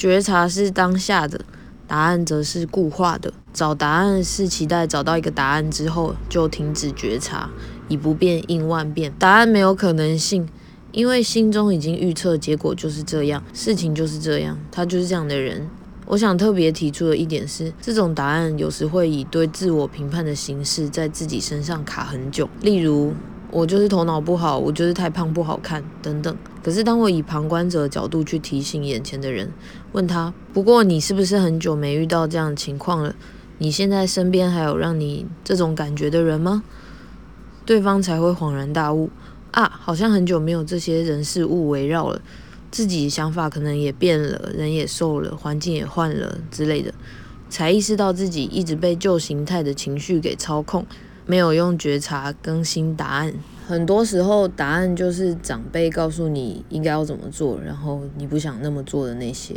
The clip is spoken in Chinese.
觉察是当下的，答案则是固化的。找答案是期待找到一个答案之后就停止觉察，以不变应万变。答案没有可能性，因为心中已经预测结果就是这样，事情就是这样，他就是这样的人。我想特别提出的一点是，这种答案有时会以对自我评判的形式在自己身上卡很久，例如。我就是头脑不好，我就是太胖不好看，等等。可是当我以旁观者的角度去提醒眼前的人，问他：不过你是不是很久没遇到这样的情况了？你现在身边还有让你这种感觉的人吗？对方才会恍然大悟啊，好像很久没有这些人事物围绕了，自己想法可能也变了，人也瘦了，环境也换了之类的，才意识到自己一直被旧形态的情绪给操控。没有用觉察更新答案，很多时候答案就是长辈告诉你应该要怎么做，然后你不想那么做的那些。